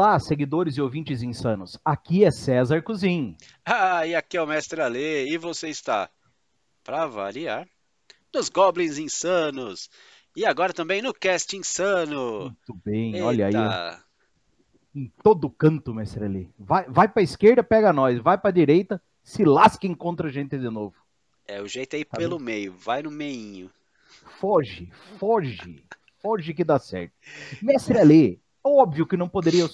Olá, seguidores e ouvintes insanos. Aqui é César Cozin. Ah, e aqui é o Mestre Ale, e você está, para variar, nos Goblins Insanos. E agora também no Cast Insano. Muito bem, Eita. olha aí. Em todo canto, Mestre Ale. Vai, vai para esquerda, pega nós. Vai para direita, se lasca e encontra a gente de novo. É, o jeito é ir tá pelo bem? meio, vai no meinho. Foge, foge, foge que dá certo. Mestre Ale, óbvio que não poderia.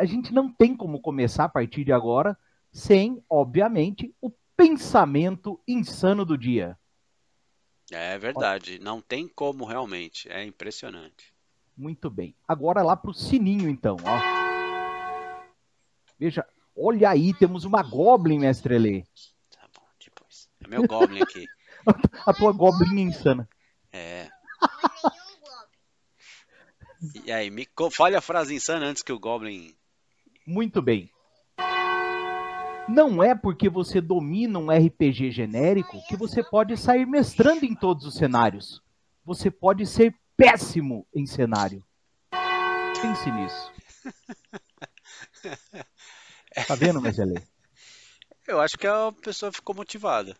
A gente não tem como começar a partir de agora sem, obviamente, o pensamento insano do dia. É verdade, não tem como realmente, é impressionante. Muito bem. Agora lá pro sininho então, ó. Veja, olha aí, temos uma Goblin, mestre Lê. Tá bom, depois. É meu Goblin aqui. a tua Goblin insana. É. E aí, me fale a frase insana antes que o Goblin. Muito bem. Não é porque você domina um RPG genérico que você pode sair mestrando em todos os cenários. Você pode ser péssimo em cenário. Pense nisso. Tá vendo, Magelê? Eu acho que a pessoa ficou motivada.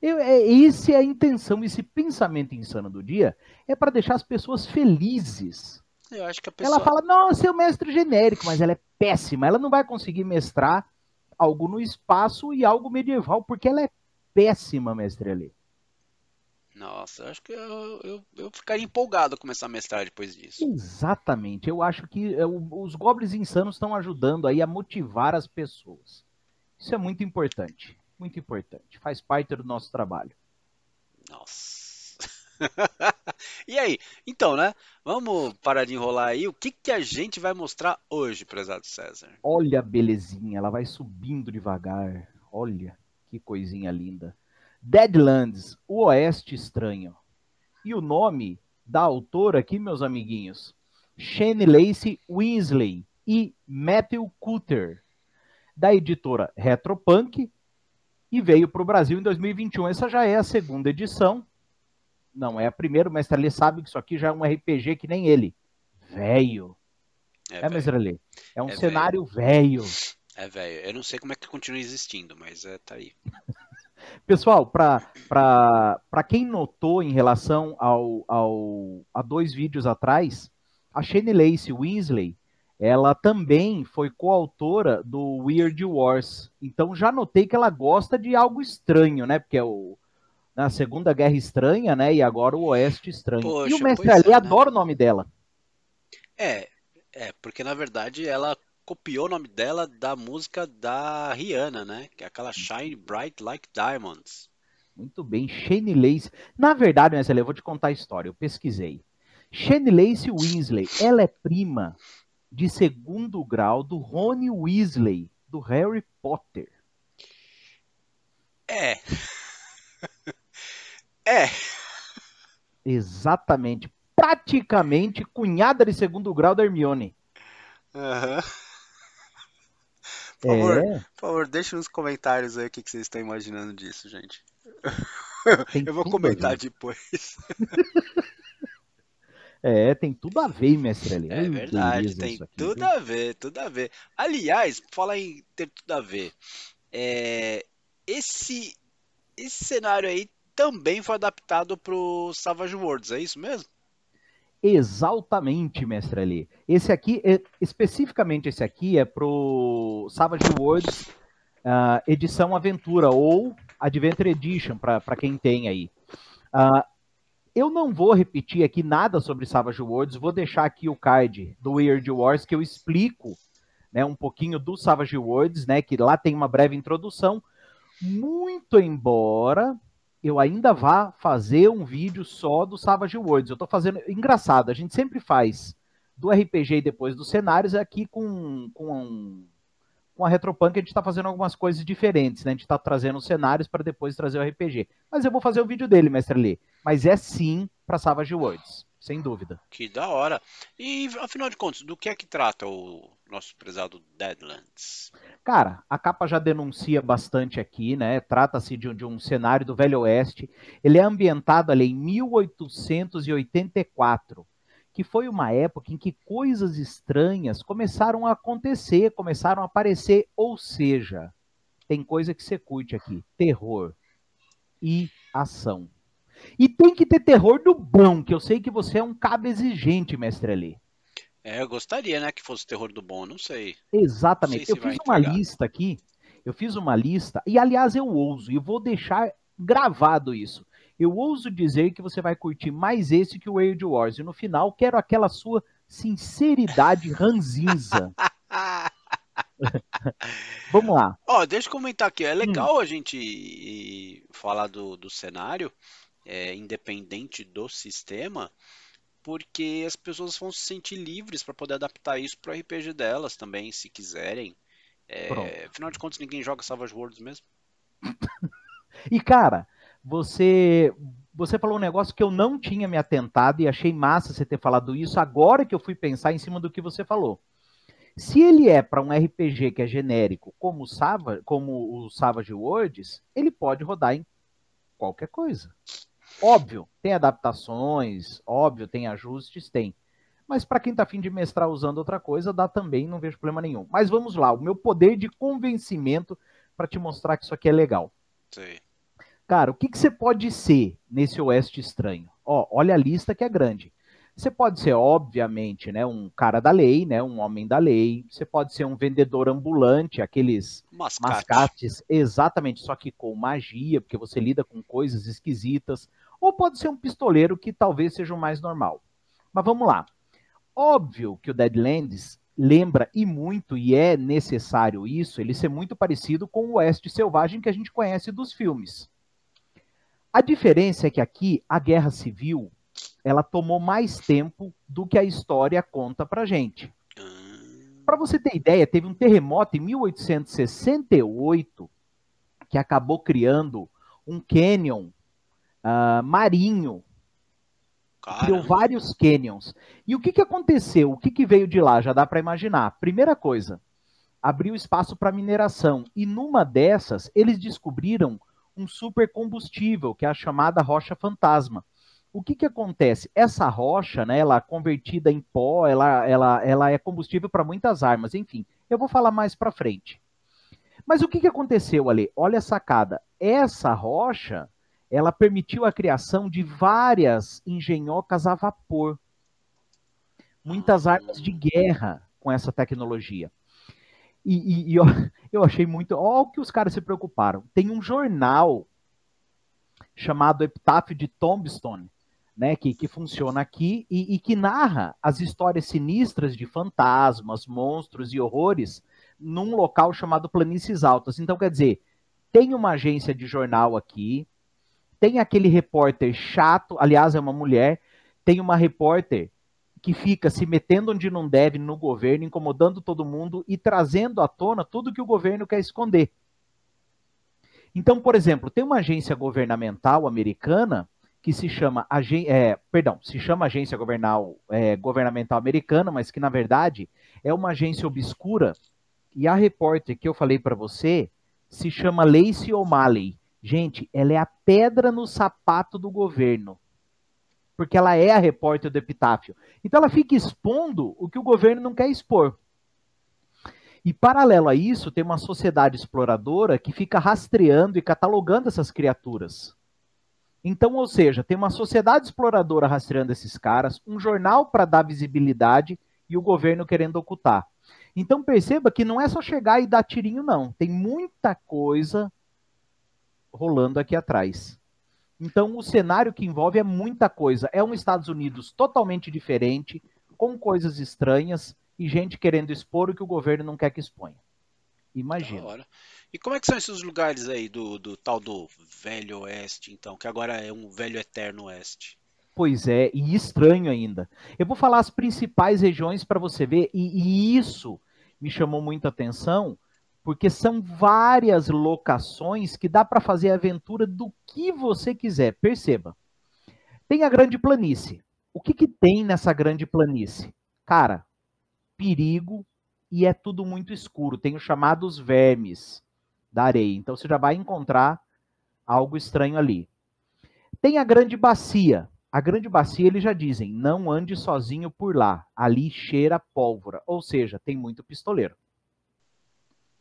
Eu, é, essa é a intenção, esse pensamento insano do dia é para deixar as pessoas felizes. Eu acho que a pessoa... Ela fala, nossa, é o mestre genérico, mas ela é péssima. Ela não vai conseguir mestrar algo no espaço e algo medieval, porque ela é péssima, mestre ali. Nossa, acho que eu, eu, eu, ficaria empolgado a começar a mestrar depois disso. Exatamente. Eu acho que é, os goblins insanos estão ajudando aí a motivar as pessoas. Isso é muito importante. Muito importante. Faz parte do nosso trabalho. Nossa. e aí? Então, né? Vamos parar de enrolar aí. O que, que a gente vai mostrar hoje, prezado César? Olha a belezinha, ela vai subindo devagar. Olha que coisinha linda. Deadlands, o Oeste Estranho. E o nome da autora aqui, meus amiguinhos? Shane Lacey Winsley e Matthew Cutter, da editora Retropunk, e veio para o Brasil em 2021. Essa já é a segunda edição não, é a primeira, o mestre Ali sabe que isso aqui já é um RPG que nem ele. Velho. É, é mestre Ali? É um é cenário velho. É velho. Eu não sei como é que continua existindo, mas é, tá aí. Pessoal, para quem notou em relação ao, ao, a dois vídeos atrás, a Shane Lacey Winsley, ela também foi coautora do Weird Wars. Então já notei que ela gosta de algo estranho, né? Porque é o, na Segunda Guerra Estranha, né? E agora o Oeste Estranho. Poxa, e o Mestre Ali é, né? adora o nome dela. É, é, porque na verdade ela copiou o nome dela da música da Rihanna, né? Que é aquela Shine Bright Like Diamonds. Muito bem, Shane Lace. Na verdade, Mestre Ali, eu vou te contar a história. Eu pesquisei. Shane Lace Weasley, ela é prima de segundo grau do Rony Weasley, do Harry Potter. É. É. Exatamente. Praticamente cunhada de segundo grau da Hermione. Aham. Por favor, é. por favor, deixe nos comentários aí o que, vocês estão imaginando disso, gente. Tem Eu vou comentar depois. É, tem tudo a ver, mestre ali. É verdade, tem aqui, tudo viu? a ver, tudo a ver. Aliás, fala em ter tudo a ver. É, esse, esse cenário aí também foi adaptado para o Savage Worlds, é isso mesmo? Exatamente, mestre ali. Esse aqui, é, especificamente esse aqui, é pro Savage Worlds uh, edição aventura ou Adventure Edition, para quem tem aí. Uh, eu não vou repetir aqui nada sobre Savage Worlds, vou deixar aqui o card do Weird Wars que eu explico né, um pouquinho do Savage Worlds, né, que lá tem uma breve introdução. Muito embora eu ainda vá fazer um vídeo só do Savage Worlds. Eu estou fazendo. Engraçado, a gente sempre faz do RPG e depois dos cenários aqui com, com, com a Retropunk a gente está fazendo algumas coisas diferentes, né? A gente está trazendo os cenários para depois trazer o RPG. Mas eu vou fazer o vídeo dele, mestre Lee. Mas é sim para Savage Worlds, sem dúvida. Que da hora. E afinal de contas, do que é que trata o nosso prezado Deadlands? Cara, a capa já denuncia bastante aqui, né? Trata-se de, de, um cenário do Velho Oeste. Ele é ambientado ali em 1884, que foi uma época em que coisas estranhas começaram a acontecer, começaram a aparecer, ou seja, tem coisa que você curte aqui: terror e ação. E tem que ter terror do bom, que eu sei que você é um cabo exigente, mestre Ali. É, eu gostaria, né, que fosse terror do bom, não sei. Exatamente. Não sei eu fiz uma lista aqui, eu fiz uma lista, e aliás eu ouso, e vou deixar gravado isso. Eu ouso dizer que você vai curtir mais esse que o Age Wars. E no final, quero aquela sua sinceridade ranzinza. Vamos lá. Ó, deixa eu comentar aqui. É legal hum. a gente falar do, do cenário, é, independente do sistema, porque as pessoas vão se sentir livres para poder adaptar isso para o RPG delas também, se quiserem. É, afinal de contas, ninguém joga Savage Worlds mesmo. e cara, você você falou um negócio que eu não tinha me atentado e achei massa você ter falado isso agora que eu fui pensar em cima do que você falou. Se ele é para um RPG que é genérico, como o, Savage, como o Savage Worlds, ele pode rodar em qualquer coisa. Óbvio, tem adaptações, óbvio, tem ajustes, tem. Mas para quem está afim de mestrar usando outra coisa, dá também, não vejo problema nenhum. Mas vamos lá, o meu poder de convencimento para te mostrar que isso aqui é legal. Sim. Cara, o que, que você pode ser nesse oeste estranho? Ó, olha a lista que é grande. Você pode ser, obviamente, né, um cara da lei, né, um homem da lei. Você pode ser um vendedor ambulante, aqueles Mascate. mascates, exatamente, só que com magia, porque você lida com coisas esquisitas. Ou pode ser um pistoleiro, que talvez seja o mais normal. Mas vamos lá. Óbvio que o Deadlands lembra e muito, e é necessário isso, ele ser muito parecido com o Oeste Selvagem que a gente conhece dos filmes. A diferença é que aqui a guerra civil ela tomou mais tempo do que a história conta pra gente. Para você ter ideia, teve um terremoto em 1868 que acabou criando um canyon uh, marinho. Criou vários canyons. E o que, que aconteceu? O que, que veio de lá? Já dá para imaginar. Primeira coisa, abriu espaço para mineração. E numa dessas, eles descobriram um supercombustível, que é a chamada rocha fantasma. O que, que acontece? Essa rocha, né, ela é convertida em pó, ela, ela, ela é combustível para muitas armas, enfim. Eu vou falar mais para frente. Mas o que, que aconteceu ali? Olha a sacada. Essa rocha, ela permitiu a criação de várias engenhocas a vapor. Muitas armas de guerra com essa tecnologia. E, e, e eu, eu achei muito. Olha o que os caras se preocuparam. Tem um jornal chamado Epitáfio de Tombstone, né, que, que funciona aqui e, e, que narra as histórias sinistras de fantasmas, monstros e horrores num local chamado Planícies Altas. Então, quer dizer, tem uma agência de jornal aqui, tem aquele repórter chato, aliás, é uma mulher, tem uma repórter que fica se metendo onde não deve no governo, incomodando todo mundo e trazendo à tona tudo que o governo quer esconder. Então, por exemplo, tem uma agência governamental americana que se chama, é, perdão, se chama agência governal, é, governamental americana, mas que na verdade é uma agência obscura. E a repórter que eu falei para você se chama Lacey O'Malley. Gente, ela é a pedra no sapato do governo porque ela é a repórter do epitáfio. Então ela fica expondo o que o governo não quer expor. E paralelo a isso, tem uma sociedade exploradora que fica rastreando e catalogando essas criaturas. Então, ou seja, tem uma sociedade exploradora rastreando esses caras, um jornal para dar visibilidade e o governo querendo ocultar. Então perceba que não é só chegar e dar tirinho, não. Tem muita coisa rolando aqui atrás. Então, o cenário que envolve é muita coisa. É um Estados Unidos totalmente diferente, com coisas estranhas e gente querendo expor o que o governo não quer que exponha. Imagina. E como é que são esses lugares aí do, do tal do Velho Oeste, então, que agora é um Velho Eterno Oeste? Pois é, e estranho ainda. Eu vou falar as principais regiões para você ver, e, e isso me chamou muita atenção, porque são várias locações que dá para fazer aventura do que você quiser. Perceba. Tem a Grande Planície. O que, que tem nessa Grande Planície? Cara, perigo e é tudo muito escuro. Tem os chamados vermes da areia. Então você já vai encontrar algo estranho ali. Tem a Grande Bacia. A grande bacia, eles já dizem, não ande sozinho por lá. Ali cheira pólvora. Ou seja, tem muito pistoleiro.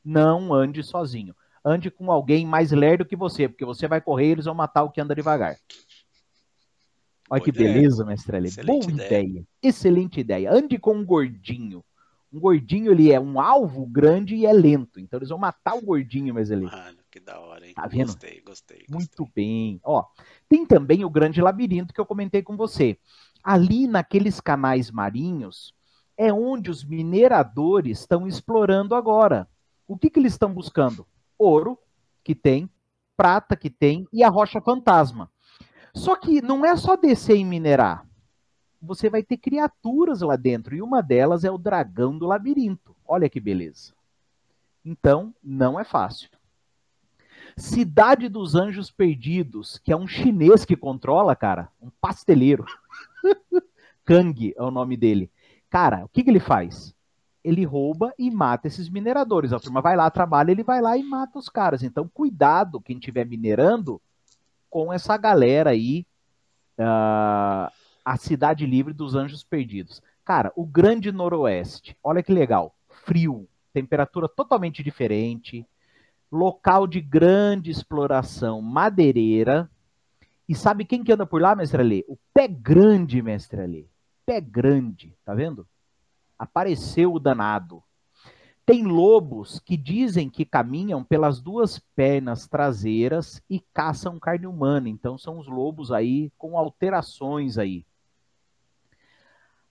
Não ande sozinho. Ande com alguém mais lerdo que você, porque você vai correr e eles vão matar o que anda devagar. Olha Boa que ideia. beleza, mestre Ali. Boa ideia. ideia. Excelente ideia. Ande com um gordinho. Um gordinho, ele é um alvo grande e é lento. Então eles vão matar o gordinho, mas ele. Mano, que da hora, hein? Tá vendo? Gostei, gostei, gostei. Muito bem. Ó, tem também o grande labirinto que eu comentei com você. Ali naqueles canais marinhos é onde os mineradores estão explorando agora. O que, que eles estão buscando? Ouro, que tem, prata, que tem, e a rocha fantasma. Só que não é só descer e minerar. Você vai ter criaturas lá dentro, e uma delas é o dragão do labirinto. Olha que beleza. Então, não é fácil. Cidade dos Anjos Perdidos, que é um chinês que controla, cara, um pasteleiro. Kang é o nome dele. Cara, o que, que ele faz? Ele rouba e mata esses mineradores. A turma vai lá, trabalha, ele vai lá e mata os caras. Então, cuidado, quem estiver minerando, com essa galera aí, uh, a Cidade Livre dos Anjos Perdidos. Cara, o Grande Noroeste, olha que legal. Frio, temperatura totalmente diferente local de grande exploração madeireira. E sabe quem que anda por lá, mestre Alê? O pé grande, mestre Alê. Pé grande, tá vendo? Apareceu o danado. Tem lobos que dizem que caminham pelas duas pernas traseiras e caçam carne humana. Então são os lobos aí com alterações aí.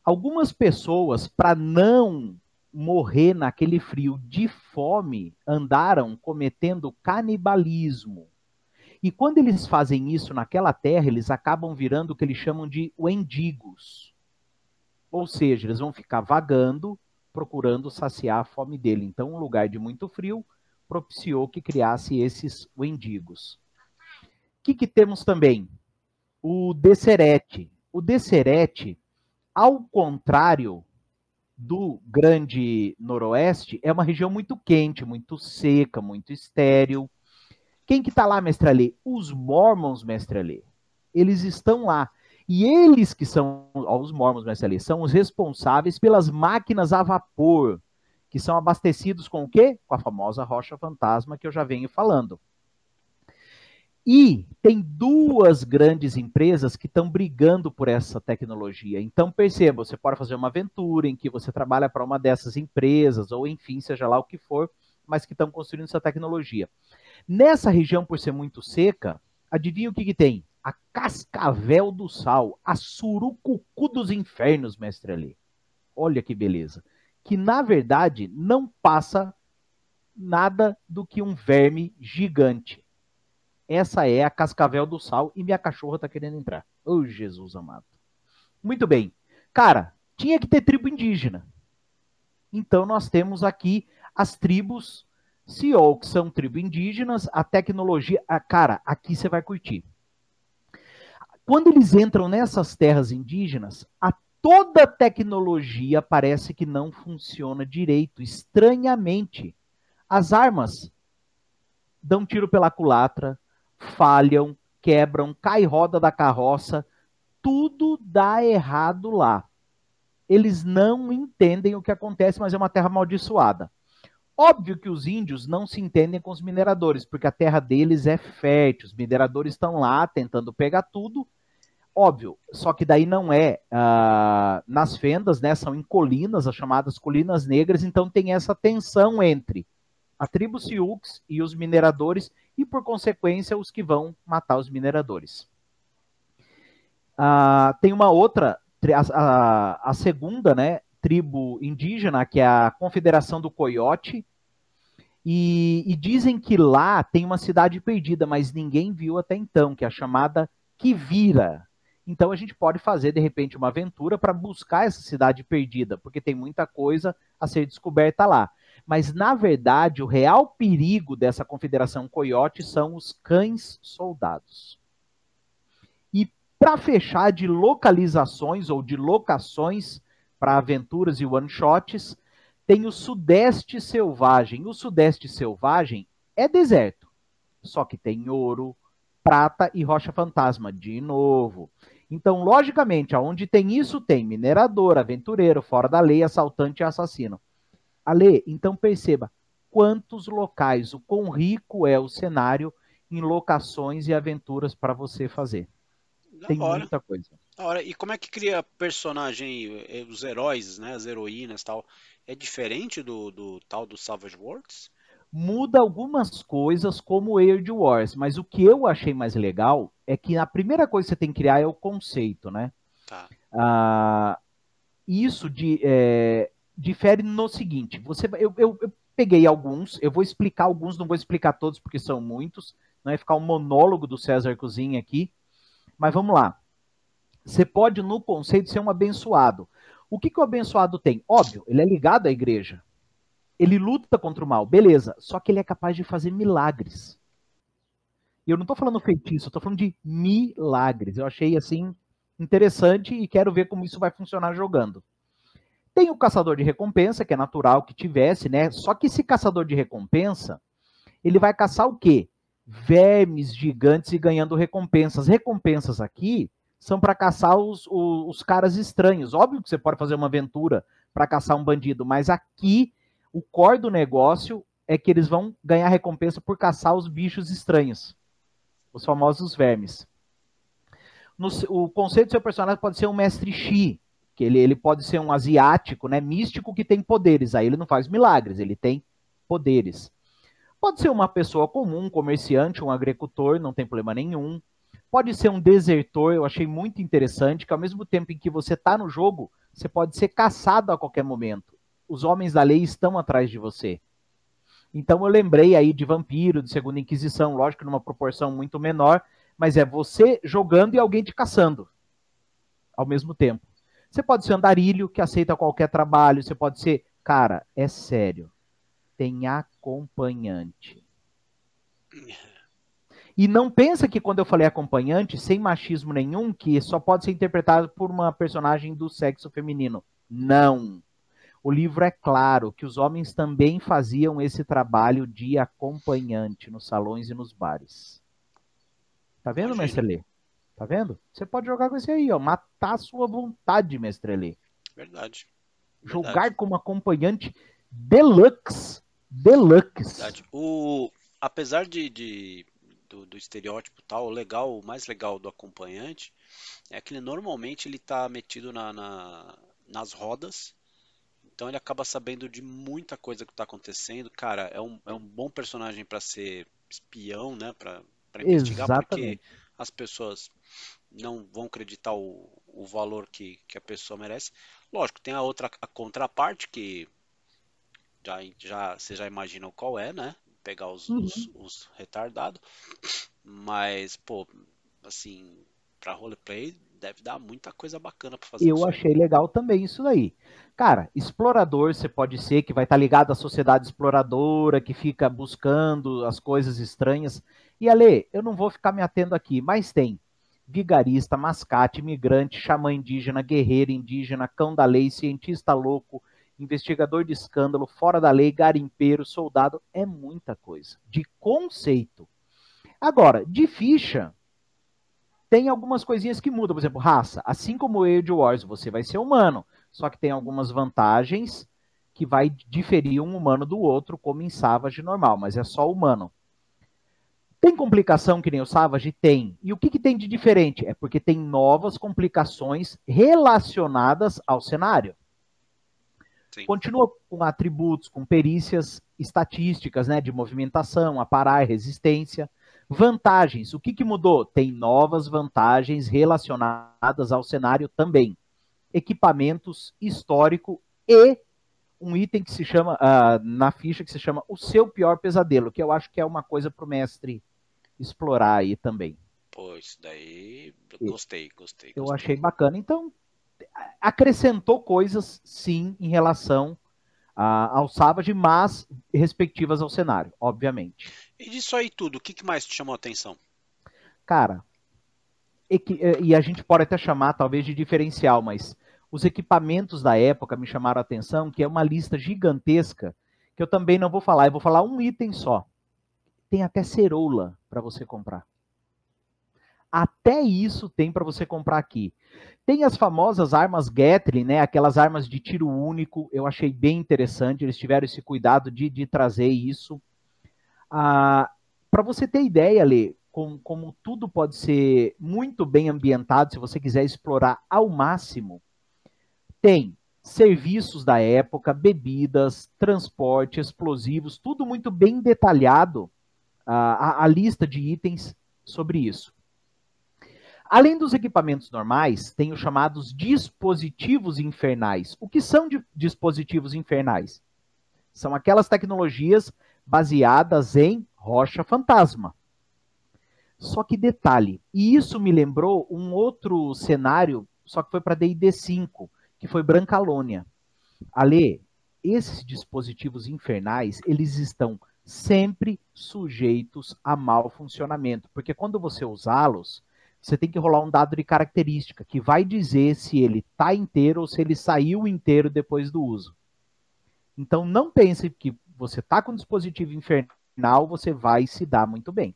Algumas pessoas, para não morrer naquele frio de fome andaram cometendo canibalismo. E quando eles fazem isso naquela terra, eles acabam virando o que eles chamam de wendigos. Ou seja, eles vão ficar vagando, procurando saciar a fome dele. Então, um lugar de muito frio propiciou que criasse esses wendigos. O que, que temos também? O Desserete. O Desserete, ao contrário do Grande Noroeste é uma região muito quente, muito seca, muito estéril. Quem que está lá, mestre Alê? Os Mormons, mestre Alê. Eles estão lá. E eles que são, os Mormons, mestre Alê, são os responsáveis pelas máquinas a vapor, que são abastecidos com o quê? Com a famosa rocha fantasma que eu já venho falando. E tem duas grandes empresas que estão brigando por essa tecnologia. Então, perceba, você pode fazer uma aventura em que você trabalha para uma dessas empresas, ou enfim, seja lá o que for, mas que estão construindo essa tecnologia. Nessa região, por ser muito seca, adivinha o que, que tem? A cascavel do sal, a surucucu dos infernos, mestre ali. Olha que beleza. Que na verdade não passa nada do que um verme gigante. Essa é a Cascavel do Sal e minha cachorra tá querendo entrar. Ô, oh, Jesus amado. Muito bem. Cara, tinha que ter tribo indígena. Então nós temos aqui as tribos Siol, que são tribos indígenas, a tecnologia. A, cara, aqui você vai curtir. Quando eles entram nessas terras indígenas, a toda tecnologia parece que não funciona direito, estranhamente. As armas dão tiro pela culatra, falham, quebram, cai roda da carroça, tudo dá errado lá. Eles não entendem o que acontece, mas é uma terra amaldiçoada. Óbvio que os índios não se entendem com os mineradores, porque a terra deles é fértil. Os mineradores estão lá tentando pegar tudo. Óbvio, só que daí não é uh, nas fendas, né? São em colinas, as chamadas colinas negras, então tem essa tensão entre a tribo Sioux e os mineradores, e, por consequência, os que vão matar os mineradores. Ah, tem uma outra, a, a, segunda né, tribo indígena, que é a Confederação do Coiote, e, e, dizem que lá tem uma cidade perdida, mas ninguém viu até então, que é a chamada Kivira. Então a gente pode fazer, de repente, uma aventura para buscar essa cidade perdida, porque tem muita coisa a ser descoberta lá. Mas, na verdade, o real perigo dessa confederação coiote são os cães soldados. E para fechar de localizações ou de locações para aventuras e one-shots, tem o Sudeste Selvagem. O Sudeste Selvagem é deserto, só que tem ouro, prata e rocha fantasma, de novo. Então, logicamente, aonde tem isso, tem minerador, aventureiro, fora da lei, assaltante e assassino. Ale, então perceba quantos locais, o quão rico é o cenário em locações e aventuras para você fazer. Da tem hora. muita coisa. Hora. E como é que cria personagem, eh, os heróis, né, as heroínas tal? É diferente do, do tal do Savage Worlds? muda algumas coisas como Age Wars, mas o que eu achei mais legal é que a primeira coisa que você tem que criar é o conceito, né? Tá. Ah, isso de, é, difere no seguinte: você, eu, eu, eu, peguei alguns, eu vou explicar alguns, não vou explicar todos porque são muitos, não é ficar um monólogo do César Cozinha aqui, mas vamos lá. Você pode, no conceito, ser um abençoado. O que, que o abençoado tem? Óbvio, ele é ligado à igreja. Ele luta contra o mal, beleza. Só que ele é capaz de fazer milagres. E eu não estou falando feitiço, eu tô falando de milagres. Eu achei assim interessante e quero ver como isso vai funcionar jogando. Tem o caçador de recompensa, que é natural que tivesse, né? Só que esse caçador de recompensa, ele vai caçar o quê? Vermes gigantes e ganhando recompensas. Recompensas aqui são para caçar os, os, os, caras estranhos. Óbvio que você pode fazer uma aventura para caçar um bandido, mas aqui o core do negócio é que eles vão ganhar recompensa por caçar os bichos estranhos, os famosos vermes. No, o conceito do seu personagem pode ser um mestre Shi, que ele, ele pode ser um asiático, né, místico que tem poderes. Aí ele não faz milagres, ele tem poderes. Pode ser uma pessoa comum, um comerciante, um agricultor, não tem problema nenhum. Pode ser um desertor, eu achei muito interessante, que ao mesmo tempo em que você está no jogo, você pode ser caçado a qualquer momento os homens da lei estão atrás de você. Então eu lembrei aí de vampiro, de segunda inquisição, lógico numa proporção muito menor, mas é você jogando e alguém te caçando ao mesmo tempo. Você pode ser andarilho que aceita qualquer trabalho, você pode ser, cara, é sério. Tem acompanhante. E não pensa que quando eu falei acompanhante, sem machismo nenhum, que só pode ser interpretado por uma personagem do sexo feminino. Não. O livro é claro que os homens também faziam esse trabalho de acompanhante nos salões e nos bares. Tá vendo, Imagina. Tá vendo? Você pode jogar com esse aí, ó. Matar a sua vontade, mestre Lê. Verdade. Jogar Verdade. como acompanhante deluxe. Deluxe. Verdade. O... Apesar de, de do, do, estereótipo tal, o legal, o mais legal do acompanhante é que ele normalmente ele tá metido na, na nas rodas então ele acaba sabendo de muita coisa que está acontecendo. Cara, é um, é um bom personagem para ser espião, né? Para investigar, Exatamente. porque as pessoas não vão acreditar o, o valor que, que a pessoa merece. Lógico, tem a outra a contraparte que já, já você já imagina qual é, né? Pegar os, uhum. os, os retardados. Mas, pô, assim, para roleplay deve dar muita coisa bacana para fazer. Eu achei legal também isso daí. Cara, explorador você pode ser que vai estar tá ligado à sociedade exploradora, que fica buscando as coisas estranhas. E Ale, eu não vou ficar me atendo aqui, mas tem vigarista, mascate, imigrante, xamã indígena, guerreiro indígena, cão da lei, cientista louco, investigador de escândalo, fora da lei, garimpeiro, soldado, é muita coisa. De conceito. Agora, de ficha, tem algumas coisinhas que mudam, por exemplo, raça. Assim como o Age Wars, você vai ser humano, só que tem algumas vantagens que vai diferir um humano do outro, como em Savage normal, mas é só humano. Tem complicação que nem o Savage? Tem. E o que, que tem de diferente? É porque tem novas complicações relacionadas ao cenário. Sim. Continua com atributos, com perícias estatísticas, né, de movimentação, aparar, resistência. Vantagens. O que, que mudou? Tem novas vantagens relacionadas ao cenário também. Equipamentos, histórico e um item que se chama, uh, na ficha, que se chama O Seu Pior Pesadelo, que eu acho que é uma coisa para o mestre explorar aí também. Pô, isso daí gostei, gostei. Eu achei bacana. Então, acrescentou coisas, sim, em relação ao Savage, mas respectivas ao cenário, obviamente. E disso aí tudo, o que mais te chamou a atenção? Cara, e, e a gente pode até chamar talvez de diferencial, mas os equipamentos da época me chamaram a atenção, que é uma lista gigantesca, que eu também não vou falar, eu vou falar um item só. Tem até ceroula para você comprar. Até isso tem para você comprar aqui. Tem as famosas armas Gatling, né? Aquelas armas de tiro único. Eu achei bem interessante. Eles tiveram esse cuidado de, de trazer isso. Ah, para você ter ideia, Lê, como, como tudo pode ser muito bem ambientado, se você quiser explorar ao máximo, tem serviços da época, bebidas, transporte, explosivos, tudo muito bem detalhado, a, a, lista de itens sobre isso. Além dos equipamentos normais, tem os chamados dispositivos infernais. O que são dispositivos infernais? São aquelas tecnologias baseadas em rocha fantasma. Só que detalhe, e isso me lembrou um outro cenário, só que foi para D&D 5, que foi Brancalônia. Ale, esses dispositivos infernais, eles estão sempre sujeitos a mau funcionamento, porque quando você usá-los, você tem que rolar um dado de característica que vai dizer se ele está inteiro ou se ele saiu inteiro depois do uso. Então não pense que você está com um dispositivo infernal, você vai se dar muito bem.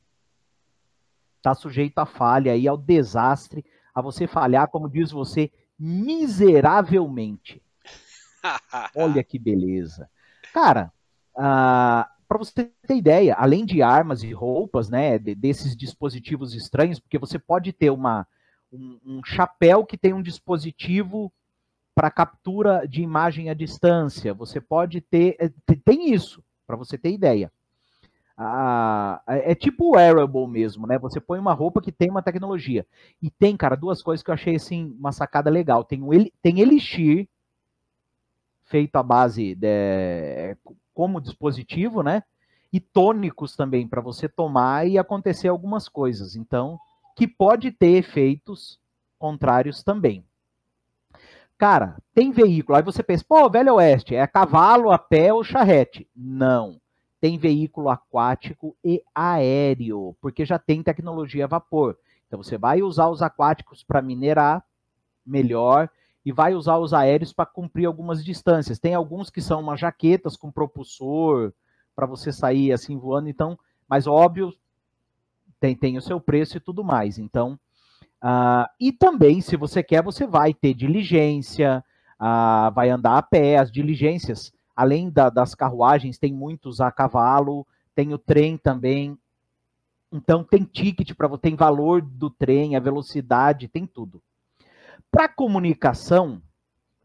Está sujeito à falha e ao desastre, a você falhar, como diz você, miseravelmente. Olha que beleza. Cara, uh, para você ter ideia, além de armas e roupas, né, desses dispositivos estranhos, porque você pode ter uma, um, um chapéu que tem um dispositivo para captura de imagem à distância, você pode ter, é, tem isso, para você ter ideia. Ah, é tipo wearable mesmo, né? Você põe uma roupa que tem uma tecnologia. E tem, cara, duas coisas que eu achei assim uma sacada legal. Tem, um, tem Elixir, feito à base de, como dispositivo, né? E tônicos também para você tomar e acontecer algumas coisas. Então, que pode ter efeitos contrários também. Cara, tem veículo. Aí você pensa, pô, Velho Oeste, é cavalo, a pé ou charrete? Não. Tem veículo aquático e aéreo, porque já tem tecnologia a vapor. Então você vai usar os aquáticos para minerar melhor e vai usar os aéreos para cumprir algumas distâncias. Tem alguns que são umas jaquetas com propulsor para você sair assim voando, então, mas óbvio tem, tem o seu preço e tudo mais. Então, uh, e também, se você quer, você vai ter diligência, uh, vai andar a pé, as diligências, além da, das carruagens, tem muitos a cavalo, tem o trem também. Então tem ticket para tem valor do trem, a velocidade, tem tudo. Para comunicação,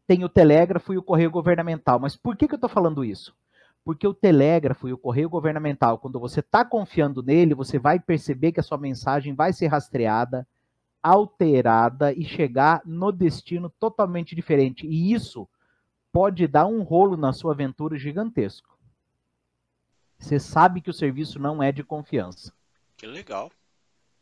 tem o telégrafo e o correio governamental. Mas por que, que eu estou falando isso? Porque o telégrafo e o correio governamental, quando você está confiando nele, você vai perceber que a sua mensagem vai ser rastreada, alterada e chegar no destino totalmente diferente. E isso pode dar um rolo na sua aventura gigantesco. Você sabe que o serviço não é de confiança. Que legal.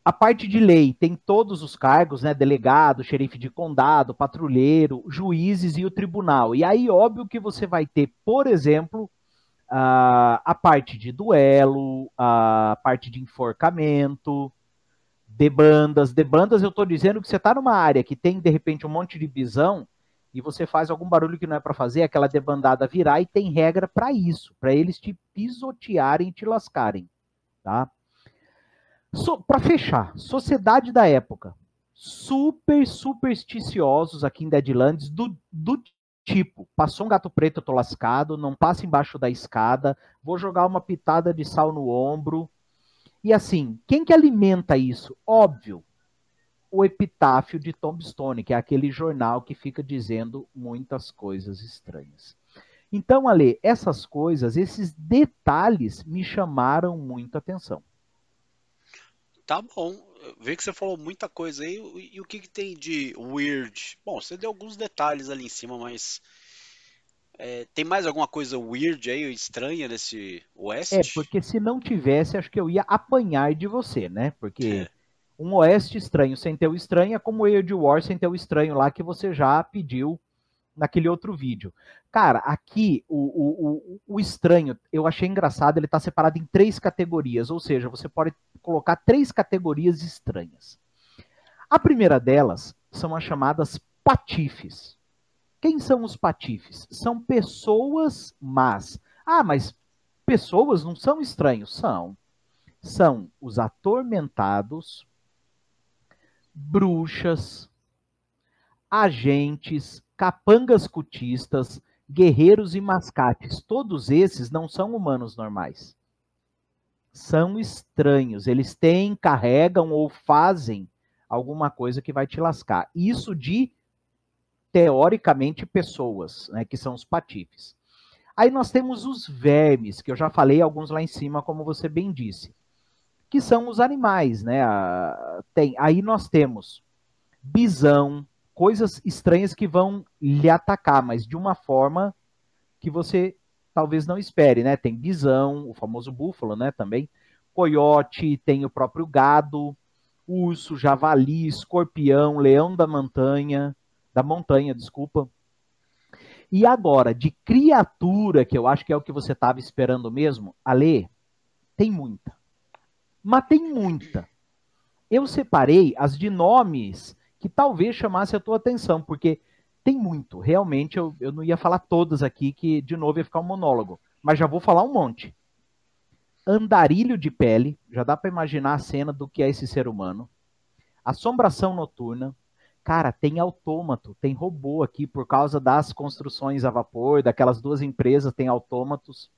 A parte de lei tem todos os cargos, né? Delegado, xerife de condado, patrulheiro, juízes e o tribunal. E aí, óbvio que você vai ter, por exemplo, a, parte de duelo, a parte de enforcamento, debandas. Debandas, eu estou dizendo que você está numa área que tem, de repente, um monte de bisão e você faz algum barulho que não é para fazer, aquela debandada virar e tem regra para isso, para eles te pisotearem e te lascarem, tá? So, para fechar, sociedade da época. Super supersticiosos aqui em Deadlands, do, do tipo, passou um gato preto, eu tô lascado, não passa embaixo da escada, vou jogar uma pitada de sal no ombro. E assim, quem que alimenta isso? Óbvio, o epitáfio de Tombstone, que é aquele jornal que fica dizendo muitas coisas estranhas. Então, Ale, essas coisas, esses detalhes me chamaram muito atenção. Tá bom. Vê que você falou muita coisa aí. E o que, que tem de weird? Bom, você deu alguns detalhes ali em cima, mas. É, tem mais alguma coisa weird aí, estranha nesse Oeste? É, porque se não tivesse, acho que eu ia apanhar de você, né? Porque é. Um Oeste estranho sem ter o estranho é como Age War sem ter o estranho lá que você já pediu naquele outro vídeo. Cara, aqui o, o, o, o estranho, eu achei engraçado, ele está separado em três categorias, ou seja, você pode colocar três categorias estranhas. A primeira delas são as chamadas patifes. Quem são os patifes? São pessoas más. Ah, mas pessoas não são estranhos? São. São os atormentados, bruxas, agentes, capangas cutistas, guerreiros e mascates. Todos esses não são humanos normais. São estranhos. Eles têm, carregam ou fazem alguma coisa que vai te lascar. Isso de, teoricamente, pessoas, né, que são os patifes. Aí nós temos os vermes, que eu já falei alguns lá em cima, como você bem disse, que são os animais, né? Tem, aí nós temos bisão, coisas estranhas que vão lhe atacar, mas de uma forma que você talvez não espere, né? Tem bisão, o famoso búfalo, né? Também coiote, tem o próprio gado, urso, javali, escorpião, leão da montanha, da montanha, desculpa. E agora, de criatura, que eu acho que é o que você estava esperando mesmo, Ale, tem muita. Mas tem muita. Eu separei as de nomes que talvez chamasse a tua atenção, porque tem muito. Realmente, eu, eu não ia falar todas aqui, que de novo ia ficar um monólogo. Mas já vou falar um monte. Andarilho de pele, já dá para imaginar a cena do que é esse ser humano. Assombração noturna. Cara, tem autômato, tem robô aqui por causa das construções a vapor, daquelas duas empresas tem autômatos.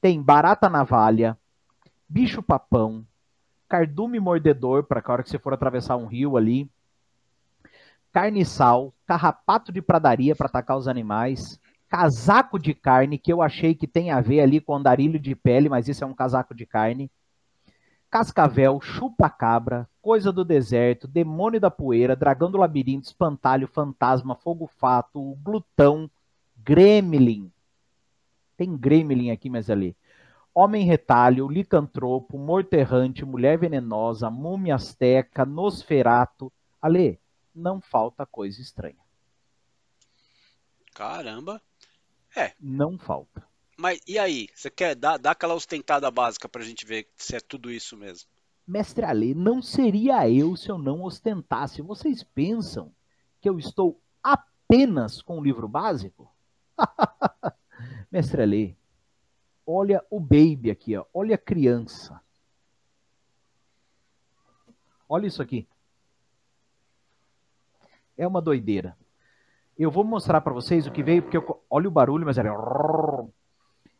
Tem barata navalha, bicho papão, cardume mordedor para a hora que você for atravessar um rio ali, carniçal, carrapato de pradaria para atacar os animais, casaco de carne, que eu achei que tem a ver ali com andarilho de pele, mas isso é um casaco de carne, cascavel, chupa-cabra, coisa do deserto, demônio da poeira, dragão do labirinto, espantalho, fantasma, fogo-fato, glutão, gremlin. Tem gremlin aqui, mas ali. Homem retalho, licantropo, morterrante, mulher venenosa, múmia asteca, nosferato. Ale, não falta coisa estranha. Caramba. É. Não falta. Mas e aí? Você quer dar, dar aquela ostentada básica pra gente ver se é tudo isso mesmo? Mestre Ale, não seria eu se eu não ostentasse. Vocês pensam que eu estou apenas com o livro básico? Mestre Ale, olha o baby aqui, ó. olha a criança. Olha isso aqui é uma doideira. Eu vou mostrar para vocês o que veio, porque eu, olha o barulho, mas era.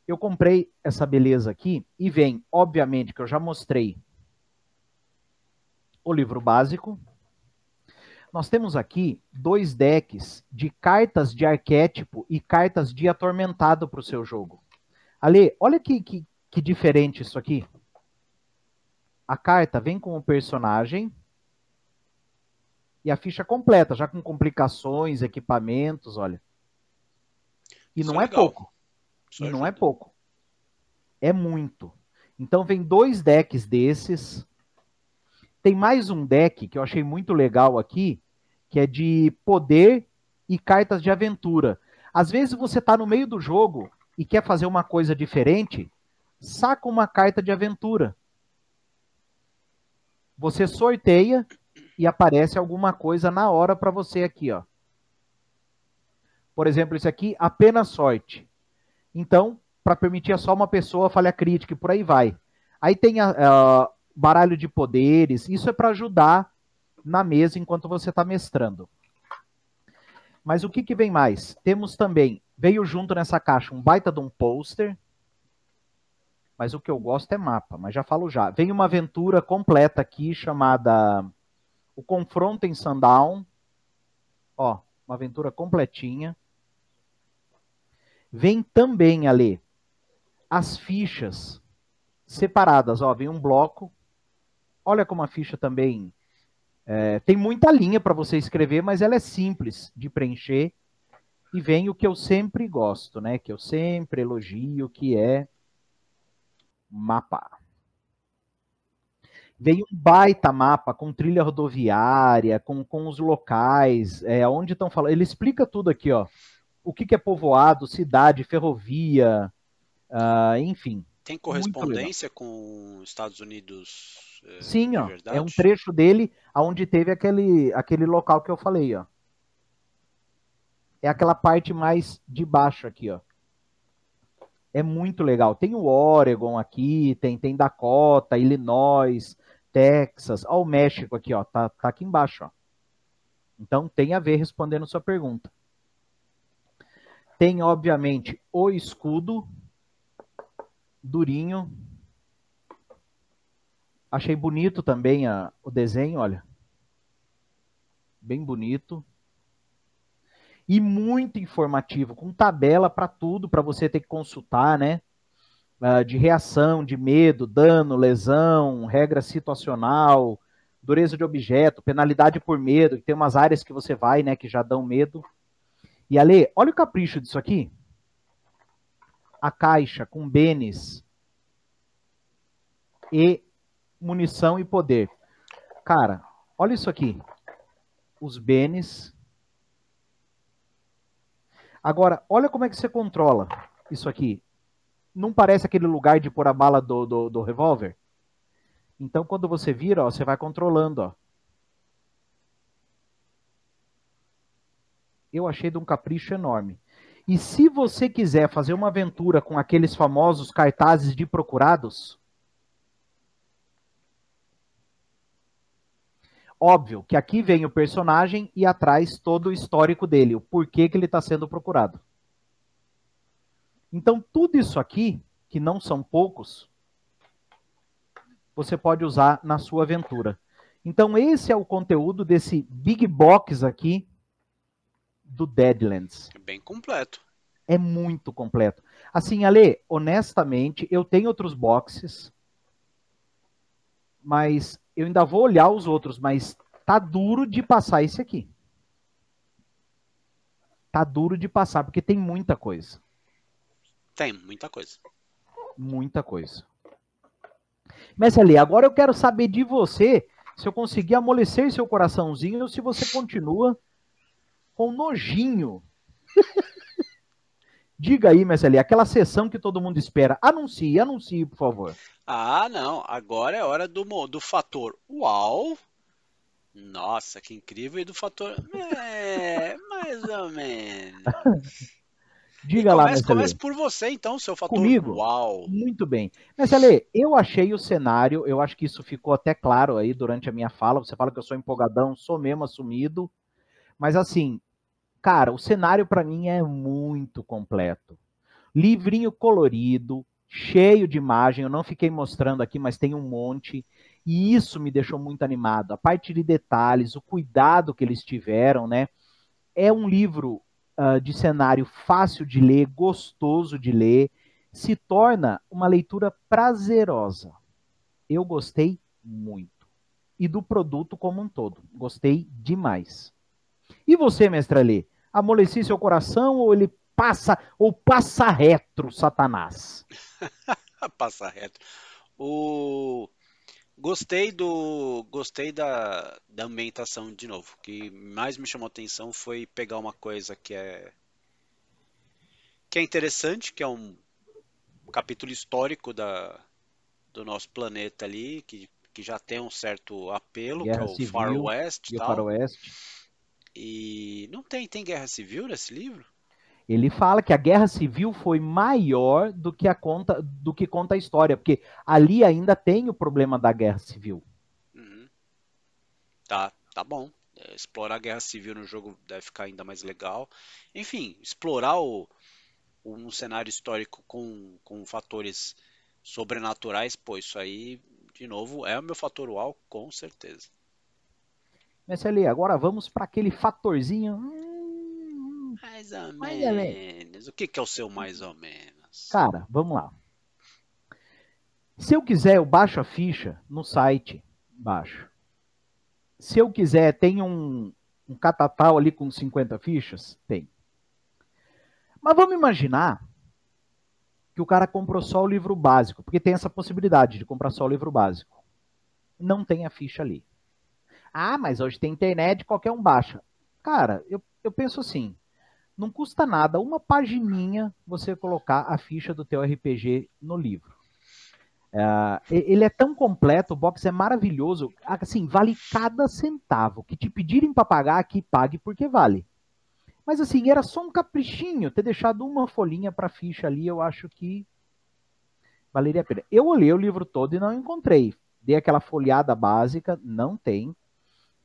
Eu comprei essa beleza aqui e vem, obviamente, que eu já mostrei o livro básico. Nós temos aqui dois decks de cartas de arquétipo e cartas de atormentado para o seu jogo. Ale, olha que, que, que diferente isso aqui. A carta vem com o personagem, e a ficha completa, já com complicações, equipamentos, olha. E Isso não é, é pouco. Isso e não é pouco. É muito. Então vem dois decks desses. Tem mais um deck que eu achei muito legal aqui, que é de poder e cartas de aventura. Às vezes você está no meio do jogo e quer fazer uma coisa diferente, saca uma carta de aventura. Você sorteia e aparece alguma coisa na hora para você aqui, ó. Por exemplo, isso aqui, apenas sorte. Então, para permitir só uma pessoa falha crítica e por aí vai. Aí tem a baralho de poderes, isso é para ajudar na mesa enquanto você está mestrando. Mas o que, que vem mais? Temos também, veio junto nessa caixa um baita de um pôster, mas o que eu gosto é mapa, mas já falo já. Vem uma aventura completa aqui chamada o confronto em Sundown. Ó, uma aventura completinha. Vem também, ali as fichas separadas. Ó, vem um bloco. Olha como a ficha também é, tem muita linha para você escrever, mas ela é simples de preencher. E vem o que eu sempre gosto, né? Que eu sempre elogio, que é mapa. Veio um baita mapa com trilha rodoviária, com, com os locais, é, onde estão falando. Ele explica tudo aqui, ó. O que, que é povoado, cidade, ferrovia, uh, enfim. Tem correspondência com os Estados Unidos? É, Sim, ó. É um trecho dele onde teve aquele, aquele local que eu falei, ó. É aquela parte mais de baixo aqui, ó é muito legal. Tem o Oregon aqui, tem, tem Dakota, Illinois, Texas, ó, o México aqui, ó, tá, tá aqui embaixo, ó. Então tem a ver respondendo sua pergunta. Tem, obviamente, o escudo durinho. Achei bonito também a, o desenho, olha. Bem bonito. E muito informativo, com tabela para tudo, para você ter que consultar, né? Uh, de reação, de medo, dano, lesão, regra situacional, dureza de objeto, penalidade por medo, tem umas áreas que você vai, né, que já dão medo. E Ale, olha o capricho disso aqui. A caixa com benes e munição e poder. Cara, olha isso aqui. Os benes. Agora, olha como é que você controla isso aqui. Não parece aquele lugar de pôr a bala do, do, do revólver? Então, quando você vira, ó, você vai controlando. Ó. Eu achei de um capricho enorme. E se você quiser fazer uma aventura com aqueles famosos cartazes de procurados, óbvio que aqui vem o personagem e atrás todo o histórico dele, o porquê que ele está sendo procurado. Então, tudo isso aqui, que não são poucos, você pode usar na sua aventura. Então, esse é o conteúdo desse Big Box aqui do Deadlands. É bem completo. É muito completo. Assim, Ale, honestamente, eu tenho outros boxes, mas eu ainda vou olhar os outros, mas tá duro de passar esse aqui. Tá duro de passar, porque tem muita coisa. Tem, muita coisa. Muita coisa. Mas ali, agora eu quero saber de você se eu conseguir amolecer seu coraçãozinho ou se você continua com nojinho. Diga aí, Messi, aquela sessão que todo mundo espera. Anuncie, anuncie, por favor. Ah, não. Agora é hora do, do fator uau. Nossa, que incrível. E do fator. É, mais ou menos. Diga lá, comece, comece por você, então, seu fator. Comigo? Uau! Muito bem. Marcele, eu achei o cenário, eu acho que isso ficou até claro aí durante a minha fala. Você fala que eu sou empolgadão, sou mesmo assumido. Mas assim, cara, o cenário para mim é muito completo. Livrinho colorido, cheio de imagem. Eu não fiquei mostrando aqui, mas tem um monte. E isso me deixou muito animado. A parte de detalhes, o cuidado que eles tiveram, né? É um livro uh, de cenário fácil de ler, gostoso de ler, se torna uma leitura prazerosa. Eu gostei muito. E do produto como um todo. Gostei demais. E você, mestre Alê? Amoleci seu coração ou ele passa ou passa retro, Satanás? passa retro. O Gostei do, gostei da, da ambientação de novo. O que mais me chamou atenção foi pegar uma coisa que é que é interessante, que é um capítulo histórico da, do nosso planeta ali, que, que já tem um certo apelo, guerra que é o civil, Far West, e tal. Far West. E não tem tem guerra civil nesse livro? Ele fala que a guerra civil foi maior do que a conta do que conta a história, porque ali ainda tem o problema da guerra civil. Uhum. Tá, tá bom. É, explorar a guerra civil no jogo deve ficar ainda mais legal. Enfim, explorar o, um cenário histórico com, com fatores sobrenaturais, pô, isso aí, de novo, é o meu fator uau, com certeza. Mas ali, agora vamos para aquele fatorzinho. Hum, mais ou mais menos. menos. O que, que é o seu mais ou menos? Cara, vamos lá. Se eu quiser, eu baixo a ficha no site. Baixo. Se eu quiser, tem um, um catatal ali com 50 fichas? Tem. Mas vamos imaginar que o cara comprou só o livro básico, porque tem essa possibilidade de comprar só o livro básico. Não tem a ficha ali. Ah, mas hoje tem internet, qualquer um baixa. Cara, eu, eu penso assim, não custa nada, uma pagininha você colocar a ficha do teu RPG no livro. É, ele é tão completo, o box é maravilhoso, assim, vale cada centavo. Que te pedirem para pagar aqui, pague porque vale. Mas assim, era só um caprichinho ter deixado uma folhinha para ficha ali, eu acho que valeria a pena. Eu olhei o livro todo e não encontrei. dei aquela folhada básica, não tem.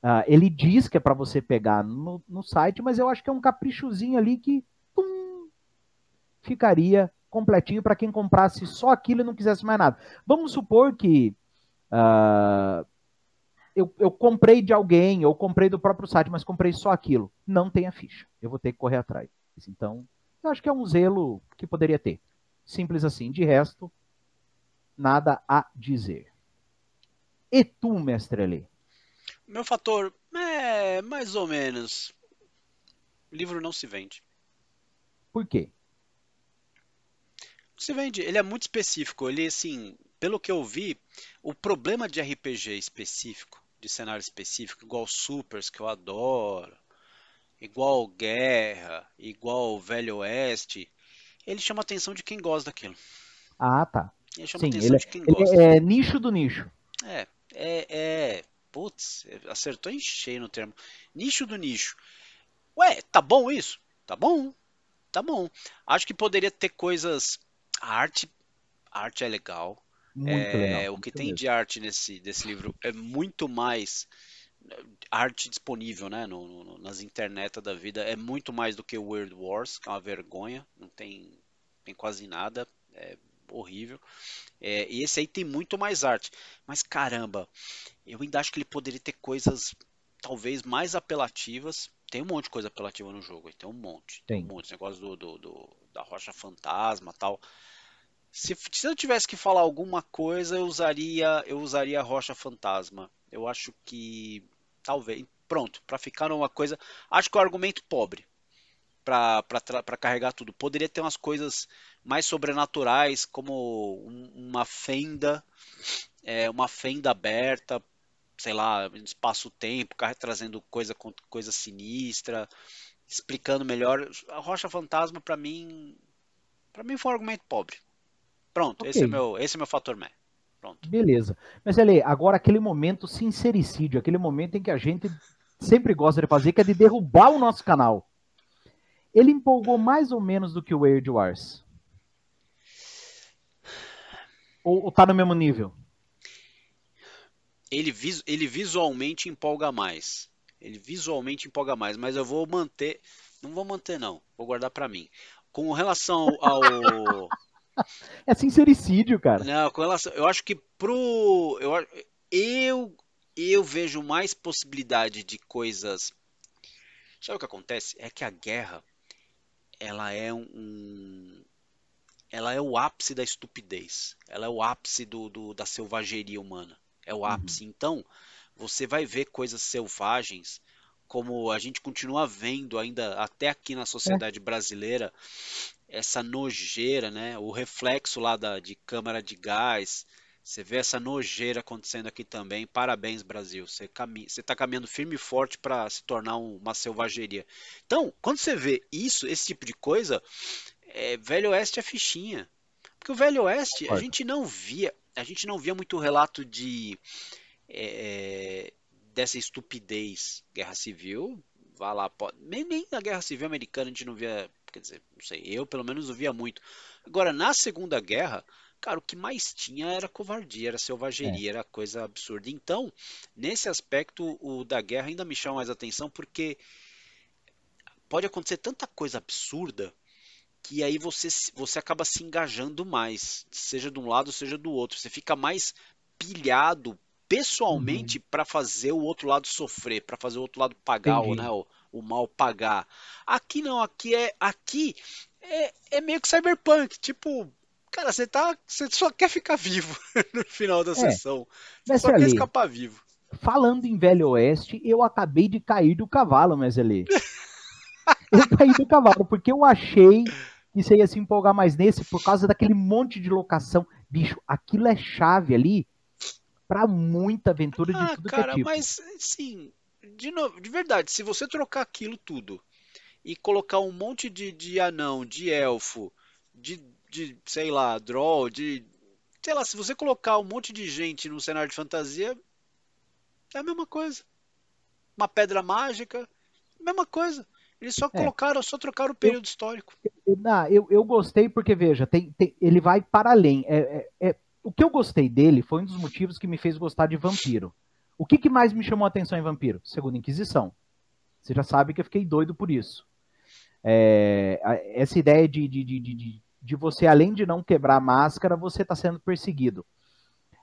Uh, ele diz que é para você pegar no, no, site, mas eu acho que é um caprichozinho ali que ficaria completinho para quem comprasse só aquilo e não quisesse mais nada. Vamos supor que uh, eu, eu, comprei de alguém, ou comprei do próprio site, mas comprei só aquilo. Não tem a ficha. Eu vou ter que correr atrás. Então, eu acho que é um zelo que poderia ter. Simples assim. De resto, nada a dizer. E tu, mestre Lê? Meu fator é mais ou menos. O livro não se vende. Por quê? Se vende, ele é muito específico. Ele, assim, pelo que eu vi, o problema de RPG específico, de cenário específico, igual Supers, que eu adoro, igual Guerra, igual Velho Oeste, ele chama a atenção de quem gosta daquilo. Ah, tá. Ele chama Sim, a atenção ele, de quem gosta. É, é nicho do nicho. É, é, é. Putz, acertou em cheio no termo. Nicho do nicho. Ué, tá bom isso? Tá bom. Tá bom. Acho que poderia ter coisas. A arte, a arte é legal. Muito é, legal. O que tem mesmo. de arte nesse desse livro é muito mais arte disponível, né, no, no, nas internet da vida é muito mais do que World Wars, que é uma vergonha, não tem, tem quase nada, é horrível. É, e esse aí tem muito mais arte, mas caramba, eu ainda acho que ele poderia ter coisas talvez mais apelativas. Tem um monte de coisa apelativa no jogo, tem um monte, tem, um monte, esse negócio do, do, do da rocha fantasma, tal. Se, se eu tivesse que falar alguma coisa, eu usaria, eu usaria a rocha fantasma. Eu acho que talvez, pronto, para ficar numa coisa, acho que o argumento pobre para carregar tudo. Poderia ter umas coisas mais sobrenaturais, como uma fenda, é, uma fenda aberta, sei lá, espaço-tempo, trazendo coisa coisa sinistra, explicando melhor. A Rocha Fantasma para mim, para mim foi um argumento pobre. Pronto, okay. esse, é meu, esse é meu fator mé. Pronto. Beleza. Mas, Ele, agora aquele momento sincericídio, aquele momento em que a gente sempre gosta de fazer, que é de derrubar o nosso canal. Ele empolgou mais ou menos do que o Weird Wars? Ou, ou tá no mesmo nível? Ele, ele visualmente empolga mais. Ele visualmente empolga mais, mas eu vou manter. Não vou manter, não. Vou guardar para mim. Com relação ao. é sincericídio, cara. Não, com relação, eu acho que pro eu eu eu vejo mais possibilidade de coisas. Sabe o que acontece? É que a guerra ela é um ela é o ápice da estupidez. Ela é o ápice do, do da selvageria humana. É o uhum. ápice. Uhum. Então, você vai ver coisas selvagens como a gente continua vendo ainda até aqui na sociedade é. brasileira essa nojeira, né? O reflexo lá da, de câmara de gás. Você vê essa nojeira acontecendo aqui também. Parabéns, Brasil. Você está caminhando firme e forte para se tornar um, uma selvageria. Então, quando você vê isso, esse tipo de coisa, é, Velho Oeste é fichinha. Porque o Velho Oeste, a gente não via, a gente não via muito relato de é, dessa estupidez. Guerra Civil, vá lá, pode, nem, nem na Guerra Civil Americana a gente não via Quer dizer, não sei, eu pelo menos ouvia muito. Agora, na Segunda Guerra, cara, o que mais tinha era covardia, era selvageria, é. era coisa absurda. Então, nesse aspecto, o da guerra ainda me chama mais atenção porque pode acontecer tanta coisa absurda que aí você, você acaba se engajando mais, seja de um lado, seja do outro. Você fica mais pilhado pessoalmente uhum. para fazer o outro lado sofrer, para fazer o outro lado pagar, o, né, o, o mal pagar. Aqui não, aqui é aqui é, é meio que cyberpunk, tipo, cara, você tá, você só quer ficar vivo no final da é, sessão. Você só quer escapar vivo. Falando em Velho Oeste, eu acabei de cair do cavalo, mas ali. eu caí do cavalo porque eu achei que você ia se empolgar mais nesse por causa daquele monte de locação. Bicho, aquilo é chave ali para muita aventura de ah, tudo cara, que é tipo. mas sim, de novo, de verdade, se você trocar aquilo tudo e colocar um monte de, de anão, de elfo, de, de sei lá, draw, de sei lá, se você colocar um monte de gente num cenário de fantasia, é a mesma coisa. Uma pedra mágica, mesma coisa. Eles só é. colocaram, só trocaram o período eu, histórico. Eu, não, eu, eu gostei porque, veja, tem, tem, ele vai para além. É, é, é o que eu gostei dele foi um dos motivos que me fez gostar de Vampiro. O que, que mais me chamou a atenção em Vampiro? Segunda Inquisição. Você já sabe que eu fiquei doido por isso. É, essa ideia de, de, de, de, de você, além de não quebrar a máscara, você está sendo perseguido.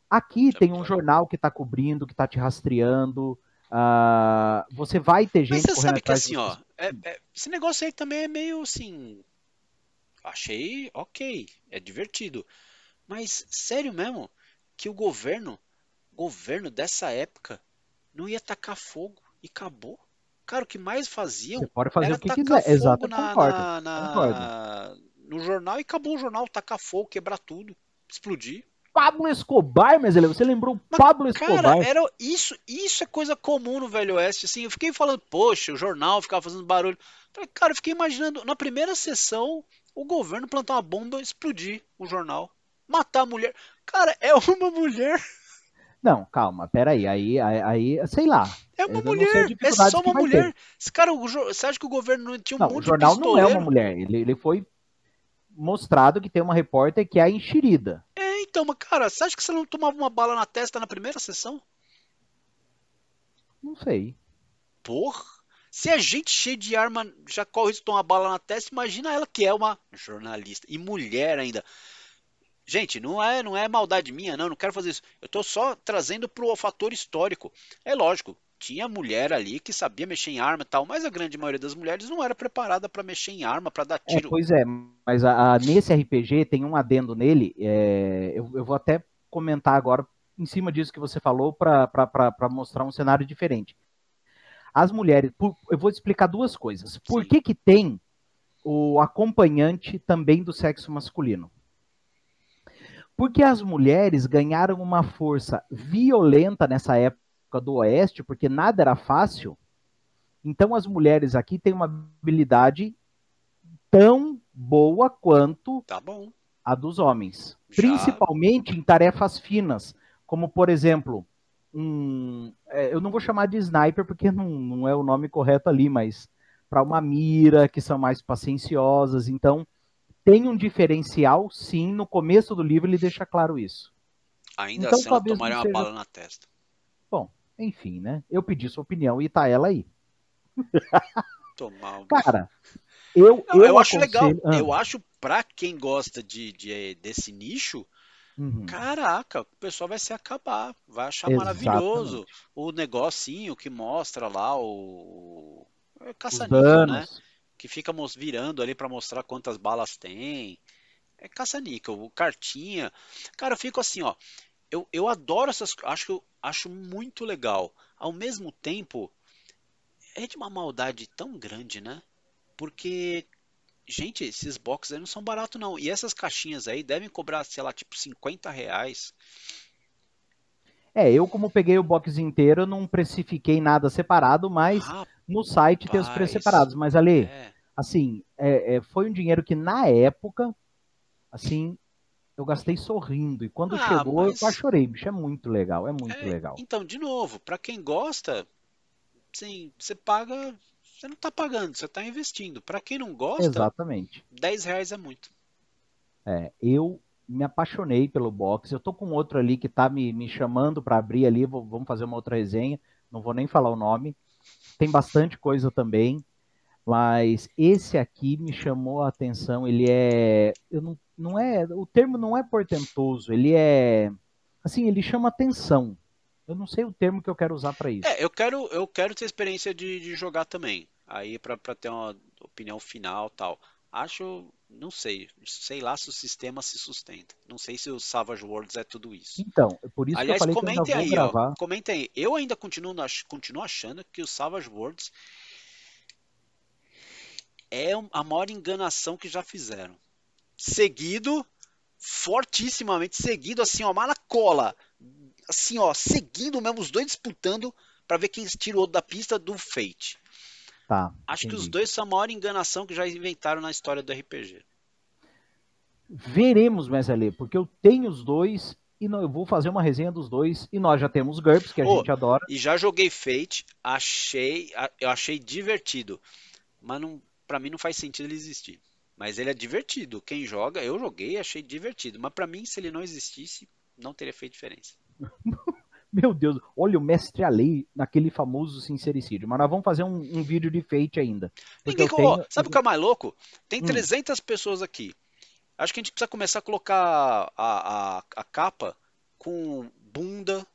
Aqui tem um jornal que está cobrindo, que está te rastreando. Uh, você vai ter gente. Mas você sabe que assim, ó, é, é, esse negócio aí também é meio assim. Achei ok, é divertido. Mas sério mesmo que o governo, governo dessa época, não ia tacar fogo e acabou? Cara, o que mais faziam Você pode fazer o que quiser. Exato, na, concordo, na, na, concordo. no jornal e acabou o jornal, tacar fogo, quebrar tudo, explodir. Pablo Escobar, mas você lembrou o Pablo Escobar? Cara, era isso, isso é coisa comum no Velho Oeste, assim, eu fiquei falando, poxa, o jornal ficava fazendo barulho. Cara, eu fiquei imaginando, na primeira sessão, o governo plantar uma bomba, explodir o jornal, matar a mulher. Cara, é uma mulher não, calma, peraí, aí, aí, aí sei lá. É uma mulher, é só uma mulher. Esse cara, você acha que o governo não tinha um não, monte o jornal não é uma mulher, ele, ele foi mostrado que tem uma repórter que é a enxerida. É, então, mas cara, você acha que você não tomava uma bala na testa na primeira sessão? Não sei. Porra. Se a gente cheio de arma já corre de tomar bala na testa, imagina ela que é uma jornalista e mulher ainda. Gente, não é, não é maldade minha, não, não quero fazer isso. Eu estou só trazendo para o fator histórico. É lógico, tinha mulher ali que sabia mexer em arma e tal, mas a grande maioria das mulheres não era preparada para mexer em arma, para dar é, tiro. É, pois é, mas a, a, nesse RPG tem um adendo nele, é, eu, eu, vou até comentar agora em cima disso que você falou para mostrar um cenário diferente. As mulheres, por, eu vou explicar duas coisas. Por Sim. que, que tem o acompanhante também do sexo masculino? Porque as mulheres ganharam uma força violenta nessa época do Oeste, porque nada era fácil. Então as mulheres aqui têm uma habilidade tão boa quanto tá a dos homens. Já... Principalmente em tarefas finas, como por exemplo, um, é, eu não vou chamar de sniper porque não, não é o nome correto ali, mas para uma mira, que são mais pacienciosas. Então, tem um diferencial, sim, no começo do livro ele deixa claro isso. Ainda então, assim, ela tomaria uma seja... bala na testa. Bom, enfim, né? Eu pedi sua opinião e tá ela aí. Tomar Cara, eu, eu, eu acho legal. Ah. Eu acho, pra quem gosta de, de desse nicho, Uhum. Caraca, o pessoal vai se acabar, vai achar Exatamente. maravilhoso o negocinho que mostra lá o, o caça-níquel, né? que fica virando ali para mostrar quantas balas tem. É caça-níquel, cartinha. Cara, eu fico assim, ó. Eu, eu adoro essas acho acho muito legal. Ao mesmo tempo, é de uma maldade tão grande, né? Porque, gente, esses boxes aí não são baratos, não. E essas caixinhas aí devem cobrar, sei lá, tipo 50 reais. É, eu como peguei o box inteiro, não precifiquei nada separado, mas no site tem os preços separados. Mas ali, é. assim, é, é, foi um dinheiro que na época, assim, eu gastei sorrindo. E quando ah, chegou, mas... eu quase chorei. Bicho, é muito legal, é muito é, legal. Então, de novo, para quem gosta, sim, você paga. Você não está pagando, você está investindo. Para quem não gosta, Exatamente. 10 reais é muito. É, eu me apaixonei pelo box. Eu tô com outro ali que tá me, me chamando para abrir ali, vou, vamos fazer uma outra resenha. Não vou nem falar o nome. Tem bastante coisa também, mas esse aqui me chamou a atenção. Ele é, eu não, não é, o termo não é portentoso. Ele é, assim, ele chama atenção. Eu não sei o termo que eu quero usar para isso. É, eu quero, eu quero ter experiência de, de jogar também. Aí para ter uma opinião final tal. Acho não sei. Sei lá se o sistema se sustenta. Não sei se o Savage Worlds é tudo isso. Então, por isso Aliás, que eu falei que eu aí, gravar. Ó, comentem aí. Eu ainda continuo, continuo achando que o Savage Worlds é a maior enganação que já fizeram. Seguido, fortissimamente seguido, assim, ó, cola Assim, ó, seguindo mesmo, os dois disputando para ver quem tirou da pista do Fate. Tá, Acho entendi. que os dois são a maior enganação que já inventaram na história do RPG. Veremos, Mesele, porque eu tenho os dois e não, eu vou fazer uma resenha dos dois e nós já temos GURPS que a oh, gente adora. E já joguei Fate, achei, eu achei divertido, mas não, para mim não faz sentido ele existir. Mas ele é divertido. Quem joga, eu joguei, achei divertido, mas para mim se ele não existisse, não teria feito diferença. Meu Deus, olha o mestre Alei naquele famoso sincericídio. Mas nós vamos fazer um, um vídeo de fate ainda. Ninguém, tenho... sabe o que é mais louco? Tem 300 hum. pessoas aqui. Acho que a gente precisa começar a colocar a, a, a capa com bunda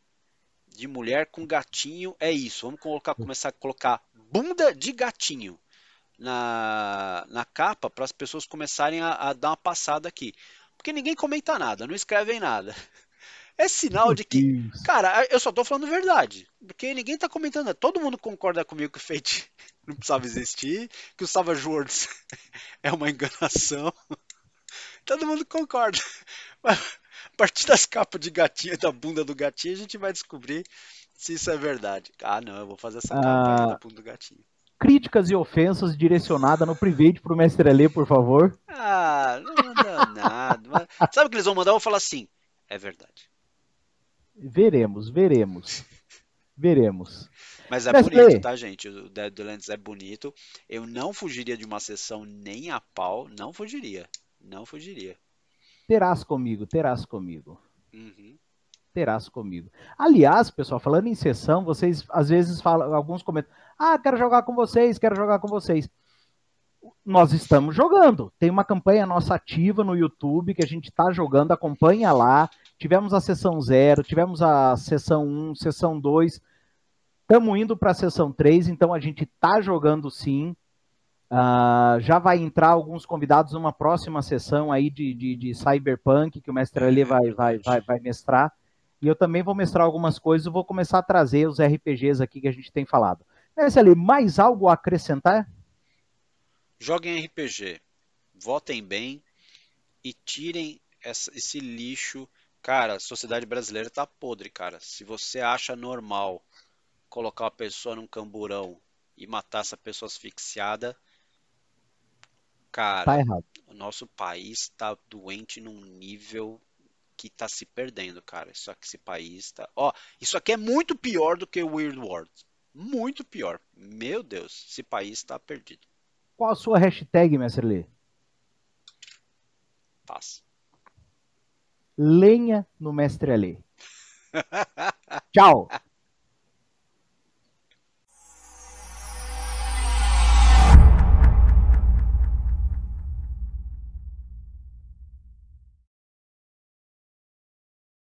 de mulher com gatinho. É isso. Vamos colocar, começar a colocar bunda de gatinho na, na capa para as pessoas começarem a, a dar uma passada aqui. Porque ninguém comenta nada, não escrevem nada. É sinal de que. Cara, eu só tô falando verdade. Porque ninguém tá comentando. Todo mundo concorda comigo que o Fate não precisava existir. Que o Savage Worlds é uma enganação. Todo mundo concorda. Mas, a partir das capas de gatinho, da bunda do gatinho, a gente vai descobrir se isso é verdade. Ah, não, eu vou fazer essa capa ah, da bunda do gatinho. Críticas e ofensas direcionadas no private pro mestre Alê, por favor. Ah, não manda nada. Sabe o que eles vão mandar? Eu vou falar assim. É verdade. Veremos, veremos. Veremos. Mas é bonito, tá, gente? O Deadlands é bonito. Eu não fugiria de uma sessão nem a pau. Não fugiria. Não fugiria. Terás comigo, terás comigo. Uhum. Terás comigo. Aliás, pessoal, falando em sessão, vocês às vezes falam, alguns comentam: Ah, quero jogar com vocês, quero jogar com vocês. Nós estamos jogando. Tem uma campanha nossa ativa no YouTube que a gente está jogando, acompanha lá. Tivemos a sessão 0, tivemos a sessão 1, um, sessão 2. Estamos indo para a sessão 3, então a gente está jogando sim. Uh, já vai entrar alguns convidados numa próxima sessão aí de, de, de Cyberpunk, que o mestre ali vai, vai, vai, vai mestrar. E eu também vou mestrar algumas coisas, vou começar a trazer os RPGs aqui que a gente tem falado. Ali, mais algo a acrescentar? Joguem RPG, votem bem e tirem essa, esse lixo Cara, a sociedade brasileira tá podre, cara. Se você acha normal colocar uma pessoa num camburão e matar essa pessoa asfixiada, cara, tá o nosso país tá doente num nível que tá se perdendo, cara. Isso aqui, esse país tá. Ó, isso aqui é muito pior do que o Weird World. Muito pior. Meu Deus, esse país tá perdido. Qual a sua hashtag, mestre Lee? Paz lenha no Mestre Alê. Tchau!